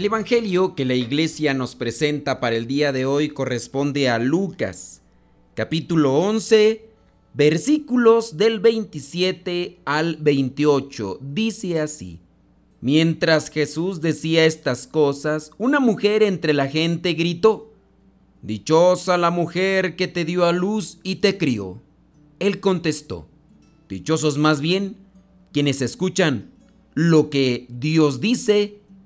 El Evangelio que la iglesia nos presenta para el día de hoy corresponde a Lucas, capítulo 11, versículos del 27 al 28. Dice así, Mientras Jesús decía estas cosas, una mujer entre la gente gritó, Dichosa la mujer que te dio a luz y te crió. Él contestó, Dichosos más bien quienes escuchan lo que Dios dice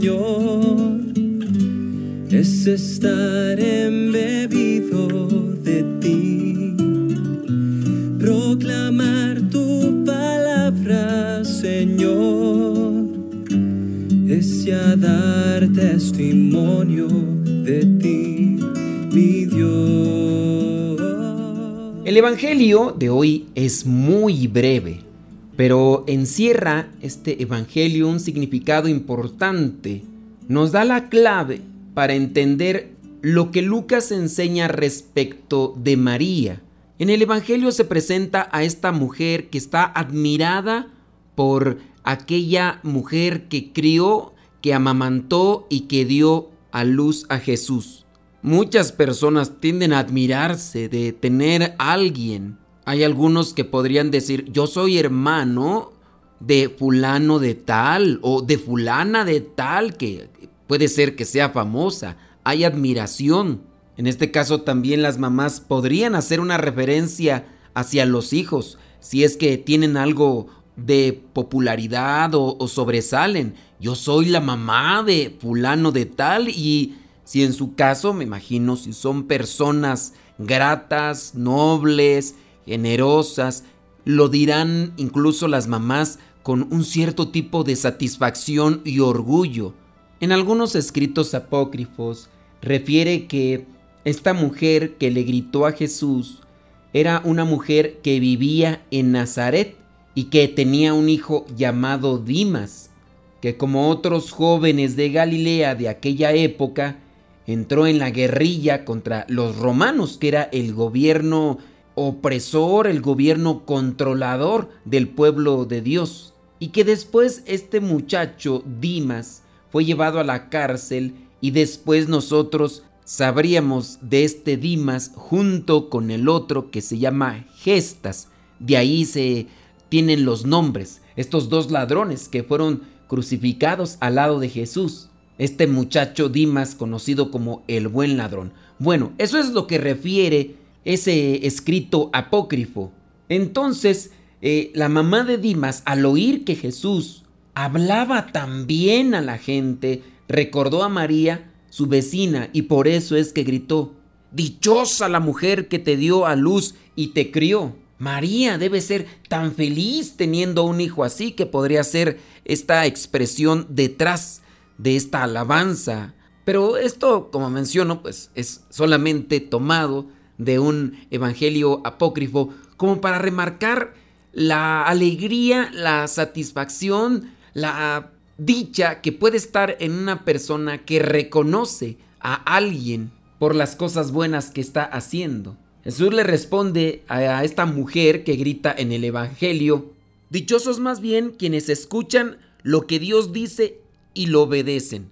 Señor, es estar embebido de ti. Proclamar tu palabra, Señor, es ya dar testimonio de ti, mi Dios. El Evangelio de hoy es muy breve pero encierra este Evangelio un significado importante. Nos da la clave para entender lo que Lucas enseña respecto de María. En el Evangelio se presenta a esta mujer que está admirada por aquella mujer que crió, que amamantó y que dio a luz a Jesús. Muchas personas tienden a admirarse de tener a alguien hay algunos que podrían decir, yo soy hermano de fulano de tal o de fulana de tal, que puede ser que sea famosa. Hay admiración. En este caso también las mamás podrían hacer una referencia hacia los hijos, si es que tienen algo de popularidad o, o, sobresalen. Yo soy la mamá de fulano de tal y si en su caso, me imagino, si son personas gratas, nobles, generosas, lo dirán incluso las mamás con un cierto tipo de satisfacción y orgullo. En algunos escritos apócrifos refiere que esta mujer que le gritó a Jesús era una mujer que vivía en Nazaret y que tenía un hijo llamado Dimas, que como otros jóvenes de Galilea de aquella época, entró en la guerrilla contra los romanos, que era el gobierno opresor, el gobierno controlador del pueblo de Dios. Y que después este muchacho, Dimas, fue llevado a la cárcel y después nosotros sabríamos de este Dimas junto con el otro que se llama Gestas. De ahí se tienen los nombres, estos dos ladrones que fueron crucificados al lado de Jesús. Este muchacho Dimas conocido como el buen ladrón. Bueno, eso es lo que refiere ese escrito apócrifo. Entonces, eh, la mamá de Dimas, al oír que Jesús hablaba tan bien a la gente, recordó a María, su vecina, y por eso es que gritó, Dichosa la mujer que te dio a luz y te crió. María debe ser tan feliz teniendo un hijo así que podría ser esta expresión detrás de esta alabanza. Pero esto, como menciono, pues es solamente tomado de un evangelio apócrifo como para remarcar la alegría, la satisfacción, la dicha que puede estar en una persona que reconoce a alguien por las cosas buenas que está haciendo. Jesús le responde a esta mujer que grita en el Evangelio, Dichosos más bien quienes escuchan lo que Dios dice y lo obedecen.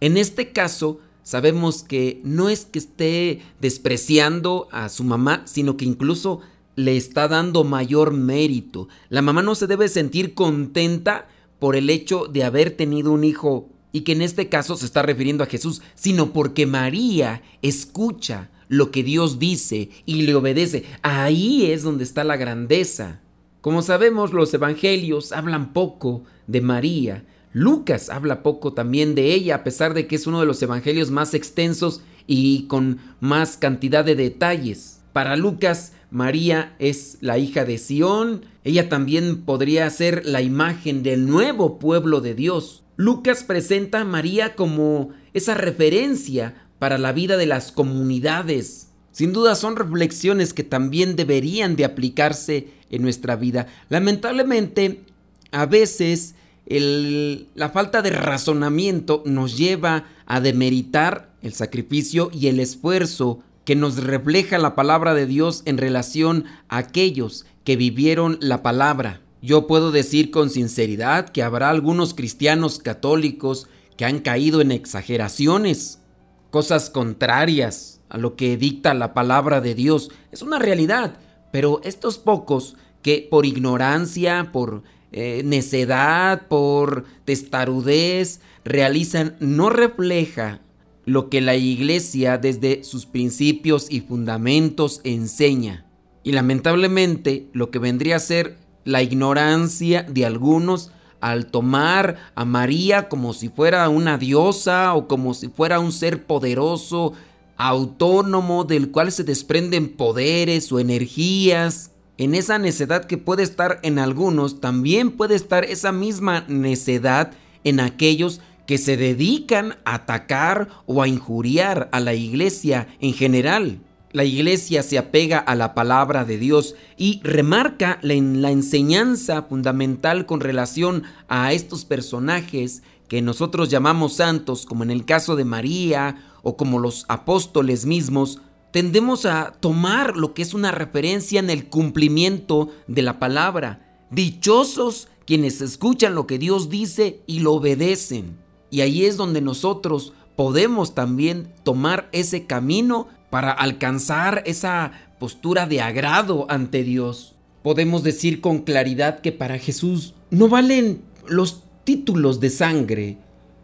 En este caso, sabemos que no es que esté despreciando a su mamá, sino que incluso le está dando mayor mérito. La mamá no se debe sentir contenta por el hecho de haber tenido un hijo y que en este caso se está refiriendo a Jesús, sino porque María escucha lo que Dios dice y le obedece. Ahí es donde está la grandeza. Como sabemos, los evangelios hablan poco de María. Lucas habla poco también de ella, a pesar de que es uno de los evangelios más extensos y con más cantidad de detalles. Para Lucas, María es la hija de Sión, ella también podría ser la imagen del nuevo pueblo de Dios. Lucas presenta a María como esa referencia para la vida de las comunidades. Sin duda son reflexiones que también deberían de aplicarse en nuestra vida. Lamentablemente, a veces la falta de razonamiento nos lleva a demeritar el sacrificio y el esfuerzo que nos refleja la palabra de Dios en relación a aquellos que vivieron la palabra. Yo puedo decir con sinceridad que habrá algunos cristianos católicos que han caído en exageraciones, cosas contrarias a lo que dicta la palabra de Dios. Es una realidad, pero estos pocos que por ignorancia, por eh, necedad, por testarudez, realizan no refleja lo que la iglesia desde sus principios y fundamentos enseña. Y lamentablemente lo que vendría a ser la ignorancia de algunos al tomar a María como si fuera una diosa o como si fuera un ser poderoso, autónomo, del cual se desprenden poderes o energías. En esa necedad que puede estar en algunos, también puede estar esa misma necedad en aquellos que se dedican a atacar o a injuriar a la iglesia en general. La iglesia se apega a la palabra de Dios y remarca la, la enseñanza fundamental con relación a estos personajes que nosotros llamamos santos, como en el caso de María o como los apóstoles mismos, tendemos a tomar lo que es una referencia en el cumplimiento de la palabra. Dichosos quienes escuchan lo que Dios dice y lo obedecen. Y ahí es donde nosotros podemos también tomar ese camino para alcanzar esa postura de agrado ante Dios. Podemos decir con claridad que para Jesús no valen los títulos de sangre,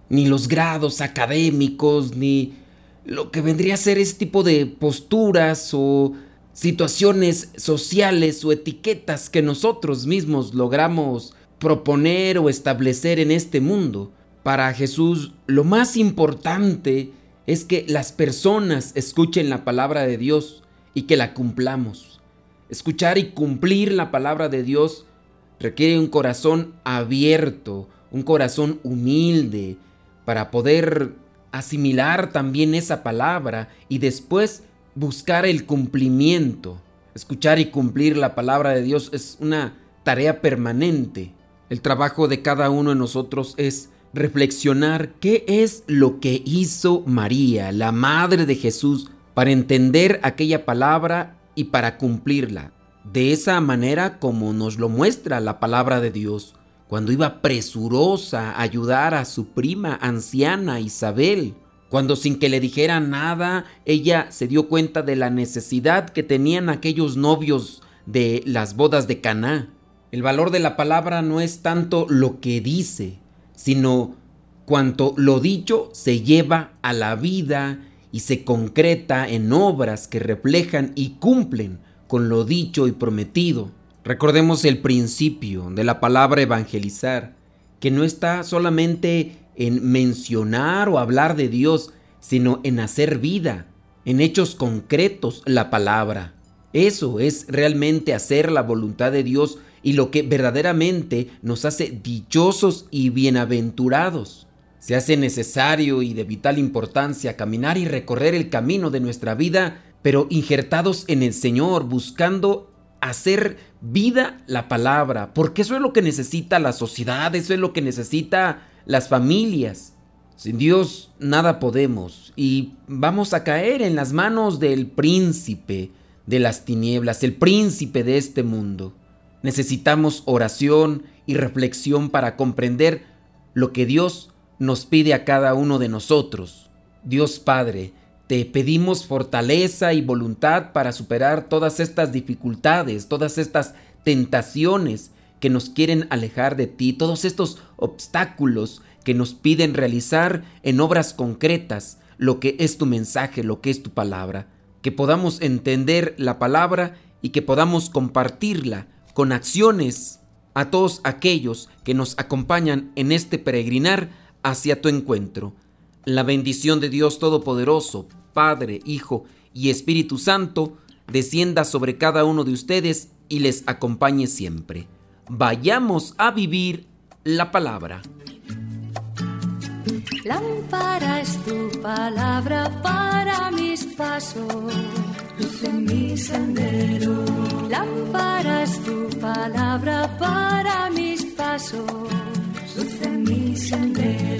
ni los grados académicos, ni lo que vendría a ser ese tipo de posturas o situaciones sociales o etiquetas que nosotros mismos logramos proponer o establecer en este mundo. Para Jesús lo más importante es que las personas escuchen la palabra de Dios y que la cumplamos. Escuchar y cumplir la palabra de Dios requiere un corazón abierto, un corazón humilde, para poder asimilar también esa palabra y después buscar el cumplimiento. Escuchar y cumplir la palabra de Dios es una tarea permanente. El trabajo de cada uno de nosotros es reflexionar qué es lo que hizo María, la Madre de Jesús, para entender aquella palabra y para cumplirla. De esa manera como nos lo muestra la palabra de Dios, cuando iba presurosa a ayudar a su prima anciana Isabel, cuando sin que le dijera nada, ella se dio cuenta de la necesidad que tenían aquellos novios de las bodas de Caná. El valor de la palabra no es tanto lo que dice, sino cuanto lo dicho se lleva a la vida y se concreta en obras que reflejan y cumplen con lo dicho y prometido. Recordemos el principio de la palabra evangelizar, que no está solamente en mencionar o hablar de Dios, sino en hacer vida, en hechos concretos la palabra. Eso es realmente hacer la voluntad de Dios y lo que verdaderamente nos hace dichosos y bienaventurados. Se hace necesario y de vital importancia caminar y recorrer el camino de nuestra vida, pero injertados en el Señor, buscando hacer vida la palabra, porque eso es lo que necesita la sociedad, eso es lo que necesita las familias. Sin Dios nada podemos y vamos a caer en las manos del príncipe de las tinieblas, el príncipe de este mundo. Necesitamos oración y reflexión para comprender lo que Dios nos pide a cada uno de nosotros. Dios Padre, te pedimos fortaleza y voluntad para superar todas estas dificultades, todas estas tentaciones que nos quieren alejar de ti, todos estos obstáculos que nos piden realizar en obras concretas lo que es tu mensaje, lo que es tu palabra, que podamos entender la palabra y que podamos compartirla con acciones a todos aquellos que nos acompañan en este peregrinar hacia tu encuentro. La bendición de Dios Todopoderoso, Padre, Hijo y Espíritu Santo, descienda sobre cada uno de ustedes y les acompañe siempre. Vayamos a vivir la palabra. Lámpara es tu palabra para mis pasos, luz en mi sendero. Lámpara es tu palabra para mis pasos, luz en mi sendero.